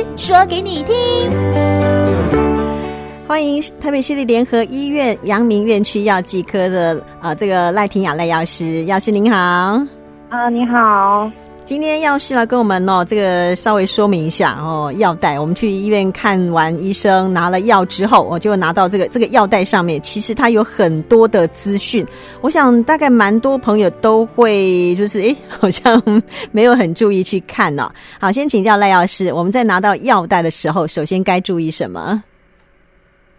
师说给你听。欢迎台北市立联合医院阳明院区药剂科的啊、呃，这个赖婷雅赖药师，药师您好。啊，你好。今天药师来跟我们哦，这个稍微说明一下哦，药袋。我们去医院看完医生，拿了药之后，我就拿到这个这个药袋上面，其实它有很多的资讯。我想大概蛮多朋友都会就是诶，好像没有很注意去看呢、好，先请教赖药师，我们在拿到药袋的时候，首先该注意什么？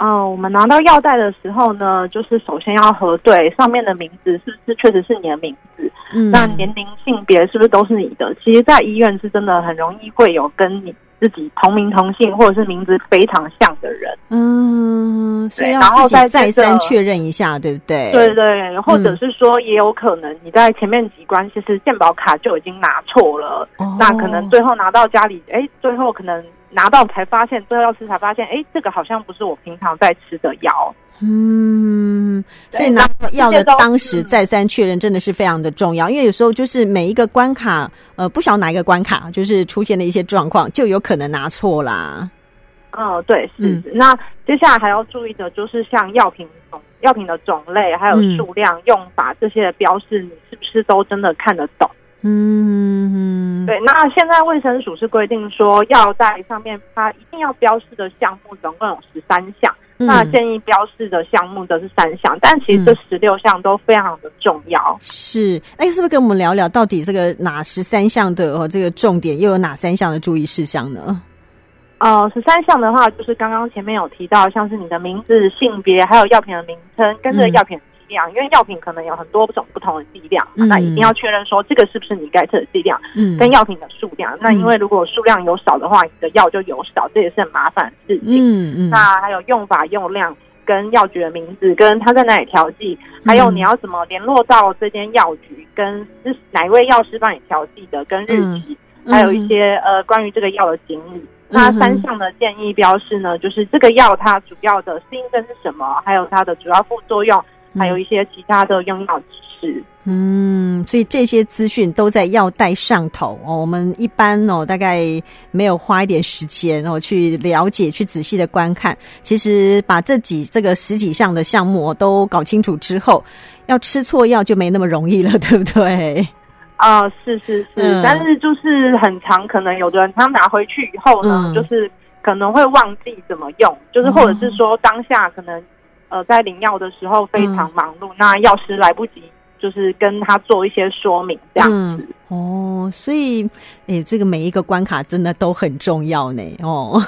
哦，我们拿到药袋的时候呢，就是首先要核对上面的名字是不是确实是你的名字，嗯，那年龄、性别是不是都是你的？其实，在医院是真的很容易会有跟你自己同名同姓或者是名字非常像的人，嗯，所以要自己再三确认一下，对不对？对对，或者是说，也有可能你在前面几关其实健保卡就已经拿错了，哦，那可能最后拿到家里，哎，最后可能。拿到才发现，最后要吃才发现，哎，这个好像不是我平常在吃的药。嗯，所以拿到药的当时再三确认真的是非常的重要，因为有时候就是每一个关卡，呃，不晓得哪一个关卡，就是出现了一些状况，就有可能拿错啦。哦，对，是。嗯、那接下来还要注意的就是像药品种、药品的种类，还有数量、嗯、用法这些的标示，你是不是都真的看得懂？嗯，对。那现在卫生署是规定说，要在上面它一定要标示的项目总共有十三项，嗯、那建议标示的项目则是三项，但其实这十六项都非常的重要。是，哎，是不是跟我们聊聊到底这个哪十三项的哦？这个重点又有哪三项的注意事项呢？呃，十三项的话，就是刚刚前面有提到，像是你的名字、性别，还有药品的名称跟这个药品。量，因为药品可能有很多种不同的剂量，嗯、那一定要确认说这个是不是你该测的剂量，嗯，跟药品的数量。嗯、那因为如果数量有少的话，你的药就有少，这也是很麻烦的事情。嗯嗯。那还有用法、用量，跟药局的名字，跟他在哪里调剂，还有你要怎么联络到这间药局，跟是哪一位药师帮你调剂的，跟日期，嗯、还有一些呃关于这个药的警语。那三项的建议标示呢，就是这个药它主要的适应症是什么，还有它的主要副作用。还有一些其他的用药知识，嗯，所以这些资讯都在药袋上头哦。我们一般哦，大概没有花一点时间哦去了解、去仔细的观看。其实把这几这个十几项的项目都搞清楚之后，要吃错药就没那么容易了，对不对？啊、呃，是是是，嗯、但是就是很长，可能有的人他拿回去以后呢，嗯、就是可能会忘记怎么用，就是或者是说当下可能。呃，在领药的时候非常忙碌，嗯、那药师来不及，就是跟他做一些说明这样子。嗯、哦，所以，诶，这个每一个关卡真的都很重要呢。哦，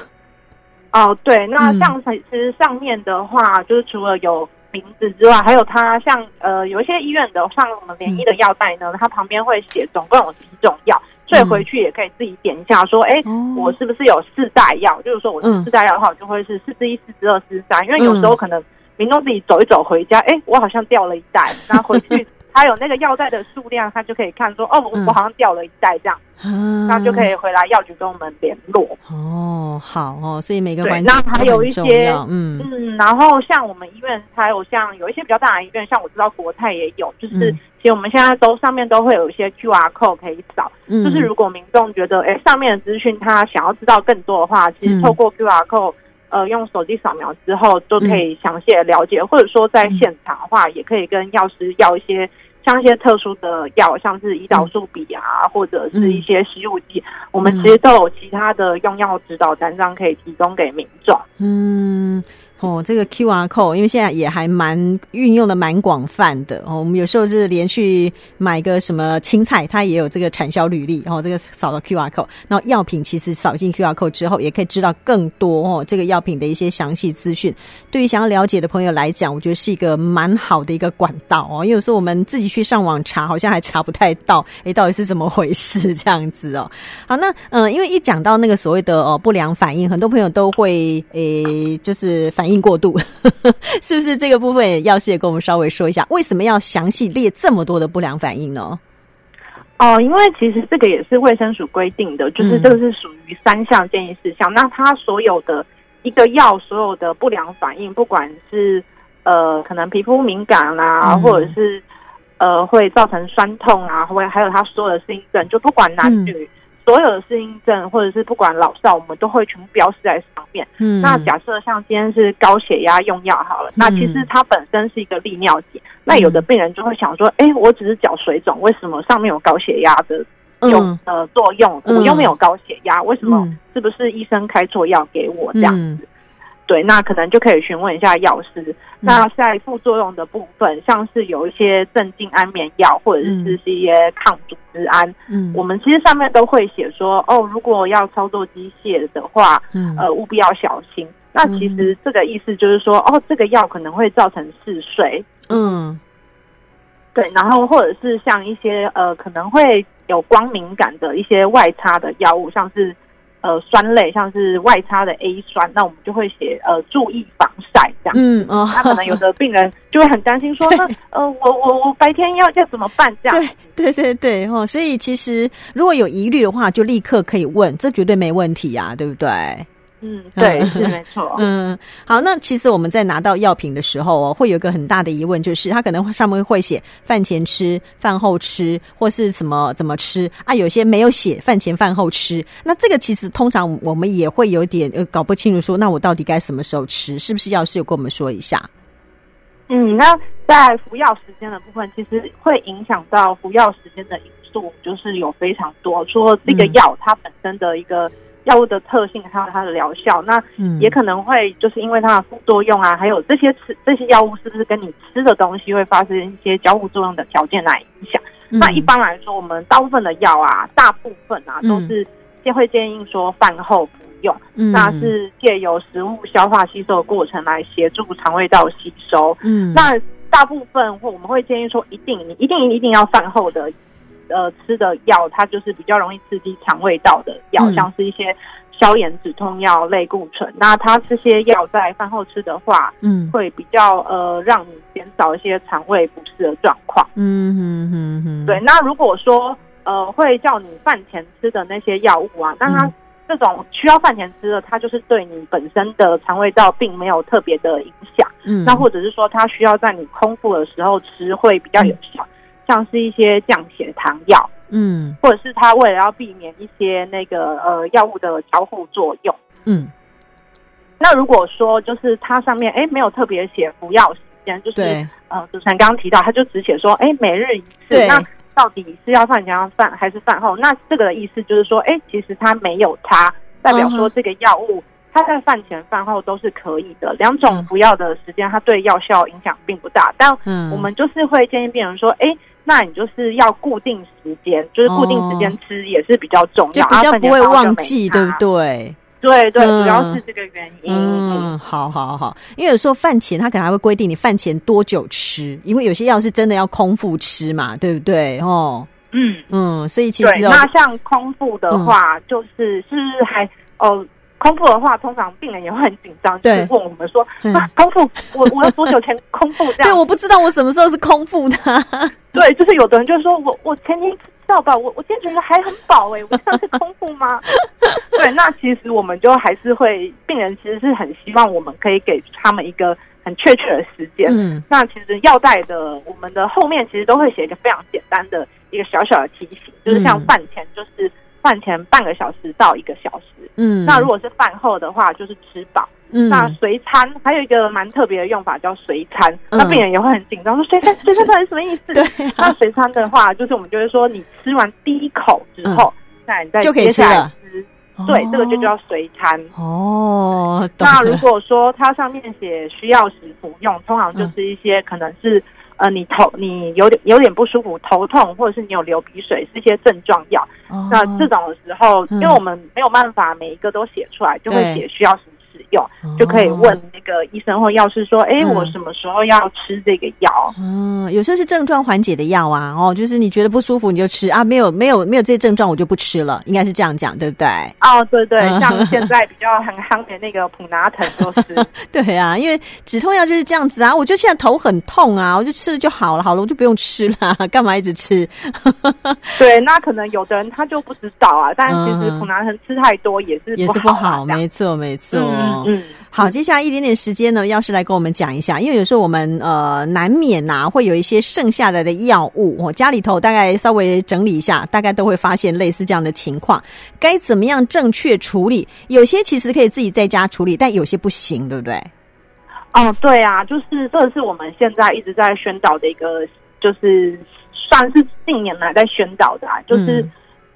哦，对，那像其实上面的话，嗯、就是除了有名字之外，还有它像呃，有一些医院的，像我们联医的药袋呢，嗯、它旁边会写总共有几种药，所以回去也可以自己点一下，说，哎、嗯，我是不是有四袋药？就是说我是四袋药的话，我就会是四之一、四之二、四之三，因为有时候可能。民众自己走一走回家，哎，我好像掉了一袋，那回去他有那个药袋的数量，他就可以看说，哦，我好像掉了一袋这样，嗯，那就可以回来药局跟我们联络。哦，好哦，所以每个环节那还有一些，嗯。嗯，然后像我们医院还有像有一些比较大的医院，像我知道国泰也有，就是、嗯、其实我们现在都上面都会有一些 QR code 可以扫，嗯、就是如果民众觉得哎上面的资讯他想要知道更多的话，其实透过 QR code。呃，用手机扫描之后都可以详细的了解，嗯、或者说在现场的话，也可以跟药师要一些像一些特殊的药，像是胰岛素笔啊，嗯、或者是一些吸入剂，嗯、我们其实都有其他的用药指导单张可以提供给民众。嗯。哦，这个 QR code，因为现在也还蛮运用的蛮广泛的哦。我们有时候是连续买个什么青菜，它也有这个产销履历，然后这个扫到 QR code，然后药品其实扫进 QR code 之后，也可以知道更多哦，这个药品的一些详细资讯。对于想要了解的朋友来讲，我觉得是一个蛮好的一个管道哦。因为有时候我们自己去上网查，好像还查不太到，诶，到底是怎么回事这样子哦。好，那嗯、呃，因为一讲到那个所谓的哦不良反应，很多朋友都会诶，就是反应。过度 是不是这个部分？药师也跟我们稍微说一下，为什么要详细列这么多的不良反应呢？哦，因为其实这个也是卫生署规定的，就是这个是属于三项建议事项。嗯、那它所有的一个药所有的不良反应，不管是呃可能皮肤敏感啊，嗯、或者是呃会造成酸痛啊，或还有它所有的适应症，就不管男女。嗯所有的适应症或者是不管老少，我们都会全部标示在上面。嗯，那假设像今天是高血压用药好了，嗯、那其实它本身是一个利尿剂。嗯、那有的病人就会想说，哎、欸，我只是脚水肿，为什么上面有高血压的用、嗯、呃作用？我又没有高血压，为什么？是不是医生开错药给我这样子？嗯对，那可能就可以询问一下药师。嗯、那在副作用的部分，像是有一些镇静安眠药，或者是是一些抗组织胺，嗯，我们其实上面都会写说，哦，如果要操作机械的话，嗯，呃，务必要小心。嗯、那其实这个意思就是说，哦，这个药可能会造成嗜睡，嗯，对，然后或者是像一些呃，可能会有光敏感的一些外擦的药物，像是。呃，酸类像是外擦的 A 酸，那我们就会写呃注意防晒这样。嗯哦，那可能有的病人就会很担心说，那呃我我我白天要要怎么办这样？对对对对哦，所以其实如果有疑虑的话，就立刻可以问，这绝对没问题呀，对不对？嗯，对，是没错。嗯，好，那其实我们在拿到药品的时候哦，会有一个很大的疑问，就是它可能上面会写饭前吃、饭后吃，或是什么怎么吃啊？有些没有写饭前饭后吃。那这个其实通常我们也会有点呃搞不清楚，说那我到底该什么时候吃？是不是药师有跟我们说一下？嗯，那在服药时间的部分，其实会影响到服药时间的因素，就是有非常多。说这个药它本身的一个。药物的特性还有它的疗效，那也可能会就是因为它的副作用啊，还有这些吃这些药物是不是跟你吃的东西会发生一些交互作用的条件来影响。嗯、那一般来说，我们大部分的药啊，大部分啊都是先会建议说饭后服用，嗯、那是借由食物消化吸收的过程来协助肠胃道吸收。嗯，那大部分或我们会建议说，一定你一定一定要饭后的。呃，吃的药它就是比较容易刺激肠胃道的药，嗯、像是一些消炎止痛药、类固醇。那它这些药在饭后吃的话，嗯，会比较呃让你减少一些肠胃不适的状况。嗯哼哼哼。对，那如果说呃会叫你饭前吃的那些药物啊，那它这种需要饭前吃的，它就是对你本身的肠胃道并没有特别的影响。嗯，那或者是说它需要在你空腹的时候吃会比较有效。嗯像是一些降血糖药，嗯，或者是他为了要避免一些那个呃药物的交互作用，嗯，那如果说就是它上面哎没有特别写服药时间，就是呃主持人刚刚提到，他就只写说哎每日一次，那到底是要饭前要饭还是饭后？那这个的意思就是说，哎其实它没有它，代表说这个药物它在饭前饭后都是可以的，两种服药的时间它对药效影响并不大，但我们就是会建议病人说，哎。那你就是要固定时间，就是固定时间吃也是比较重要，就比较不会忘记，对不对？对对，主要是这个原因。嗯，好好好，因为有时候饭前他可能还会规定你饭前多久吃，因为有些药是真的要空腹吃嘛，对不对？哦，嗯嗯，所以其实那像空腹的话，就是是还哦。空腹的话，通常病人也会很紧张，就是问我们说：“嗯、啊，空腹，我我要多久前空腹？”这样对，我不知道我什么时候是空腹的。对，就是有的人就说我我前天知道吧，我我今天觉得还很饱哎、欸，我这样是空腹吗？对，那其实我们就还是会，病人其实是很希望我们可以给他们一个很确切的时间。嗯，那其实药袋的我们的后面其实都会写一个非常简单的一个小小的提醒，就是像饭前就是。饭前半个小时到一个小时，嗯，那如果是饭后的话，就是吃饱。嗯，那随餐还有一个蛮特别的用法叫随餐，嗯、那病人也会很紧张，说随餐随餐到底什么意思？对、啊，那随餐的话，就是我们就会说，你吃完第一口之后，嗯、那你再接下来吃，吃对，这个就叫随餐。哦，那如果说它上面写需要时服用，通常就是一些可能是。呃，你头你有点有点不舒服，头痛，或者是你有流鼻水，是一些症状药。哦、那这种的时候，嗯、因为我们没有办法每一个都写出来，就会写需要时。用就可以问那个医生或药师说：“哎，我什么时候要吃这个药？”嗯，有时候是症状缓解的药啊，哦，就是你觉得不舒服你就吃啊，没有没有没有这些症状我就不吃了，应该是这样讲，对不对？哦，对对，像现在比较很夯的那个普拿疼就是，对啊，因为止痛药就是这样子啊，我就现在头很痛啊，我就吃了就好了，好了我就不用吃了，干嘛一直吃？对，那可能有的人他就不知道啊，但其实普拿疼吃太多也是也是不好，没错没错。嗯，好，接下来一点点时间呢，药师来跟我们讲一下，因为有时候我们呃难免呐、啊、会有一些剩下来的药物，我家里头大概稍微整理一下，大概都会发现类似这样的情况，该怎么样正确处理？有些其实可以自己在家处理，但有些不行，对不对？哦，对啊，就是这是我们现在一直在宣导的一个，就是算是近年来在宣导的，啊，就是。嗯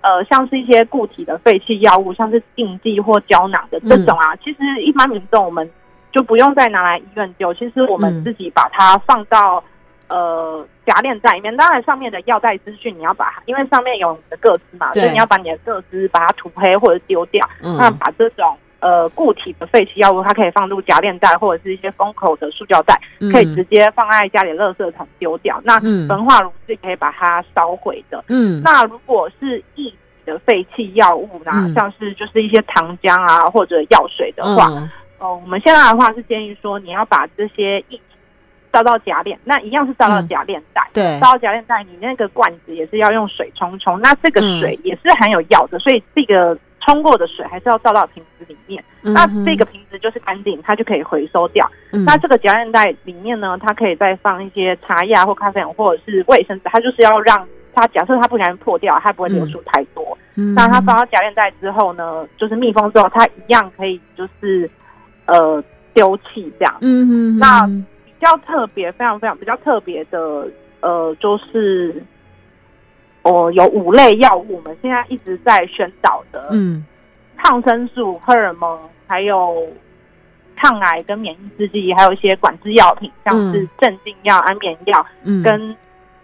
呃，像是一些固体的废弃药物，像是錠剂或胶囊的这种啊，嗯、其实一般民众我们就不用再拿来医院丢，其实我们自己把它放到、嗯、呃夹链袋里面。当然，上面的药袋资讯你要把它，因为上面有你的个资嘛，所以你要把你的个资把它涂黑或者丢掉。嗯、那把这种。呃，固体的废弃药物，它可以放入夹链袋或者是一些封口的塑胶袋，嗯、可以直接放在家里垃圾桶丢掉。那焚化炉是可以把它烧毁的。嗯，那如果是液体的废弃药物呢，嗯、像是就是一些糖浆啊或者药水的话，哦、我们现在的话是建议说，你要把这些液体倒到夹链，那一样是倒到夹链袋。嗯、对，倒到夹链袋，你那个罐子也是要用水冲冲。那这个水也是含有药的，所以这个。冲过的水还是要倒到瓶子里面，嗯、那这个瓶子就是干净，它就可以回收掉。嗯、那这个夹链袋里面呢，它可以再放一些茶叶或咖啡粉或者是卫生纸，它就是要让它假设它不小心破掉，它不会流出太多。嗯、那它放到夹链袋之后呢，就是密封之后，它一样可以就是呃丢弃这样。嗯嗯，那比较特别，非常非常比较特别的呃，就是。哦，有五类药物，我们现在一直在宣导的，嗯，抗生素、荷尔蒙，还有抗癌跟免疫制剂，还有一些管制药品，像是镇静药、安眠药，嗯，跟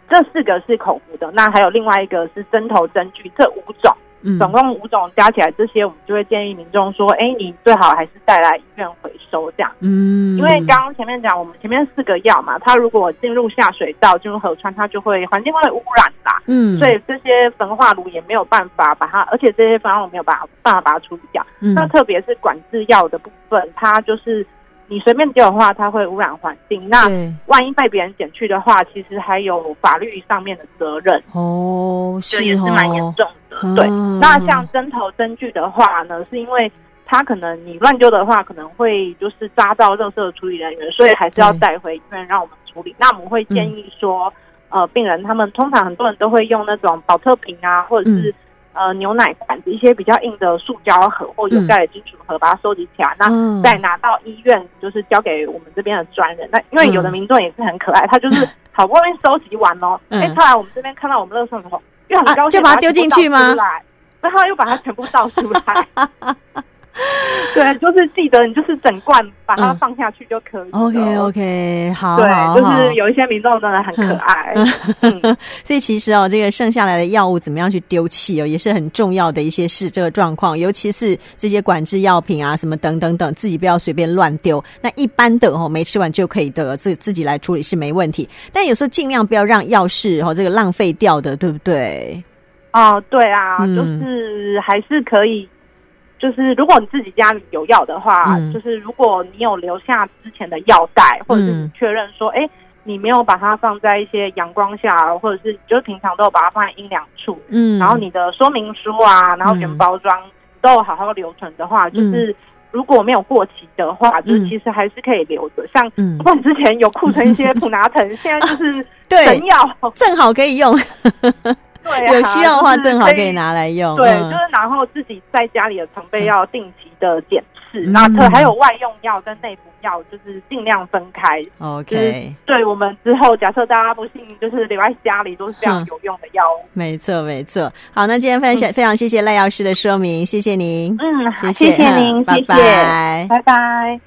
这四个是口服的，那还有另外一个是针头针具，这五种。总共五种加起来，这些我们就会建议民众说：“哎，你最好还是带来医院回收这样。”嗯，因为刚刚前面讲，我们前面四个药嘛，它如果进入下水道、进入河川，它就会环境会污染啦。嗯，所以这些焚化炉也没有办法把它，而且这些焚化炉没有办法办法把它处理掉。嗯，那特别是管制药的部分，它就是。你随便丢的话，它会污染环境。那万一被别人捡去的话，其实还有法律上面的责任哦，这也是蛮严重的。哦、对，嗯、那像针头针具的话呢，是因为它可能你乱丢的话，可能会就是扎到垃圾处理人员，所以还是要带回医院让我们处理。那我们会建议说，嗯、呃，病人他们通常很多人都会用那种保特瓶啊，或者是、嗯。呃，牛奶罐子，一些比较硬的塑胶盒或有盖的金属盒，把它收集起来，嗯、那再拿到医院，就是交给我们这边的专人。那因为有的民众也是很可爱，他就是好不容易收集完哦，哎、嗯，后来我们这边看到我们垃圾桶，又很高兴，就把它丢进去吗？然后又把它全部倒出来。对，就是记得你就是整罐把它放下去就可以。OK OK，好，对，就是有一些民众真的很可爱。所以其实哦，这个剩下来的药物怎么样去丢弃哦，也是很重要的一些事。这个状况，尤其是这些管制药品啊，什么等等等，自己不要随便乱丢。那一般的哦，没吃完就可以的，自自己来处理是没问题。但有时候尽量不要让药事哦这个浪费掉的，对不对？哦，对啊，嗯、就是还是可以。就是如果你自己家里有药的话，嗯、就是如果你有留下之前的药袋，或者是你确认说，哎、欸，你没有把它放在一些阳光下，或者是就是平常都有把它放在阴凉处，嗯，然后你的说明书啊，然后原包装都有好好留存的话，嗯、就是如果没有过期的话，嗯、就是其实还是可以留着。像不管之前有库存一些普拿疼，嗯、现在就是神药，正好可以用。对、啊，有需要的话正好可以拿来用。对，嗯、就是然后自己在家里的常备药定期的检视，那特、嗯、还有外用药跟内服药，就是尽量分开。OK，对我们之后假设大家不幸就是留在家里都是非常有用的药物。没错，没错。好，那今天非常、嗯、非常谢谢赖药师的说明，谢谢您。嗯，谢谢，谢谢您，拜拜，拜拜。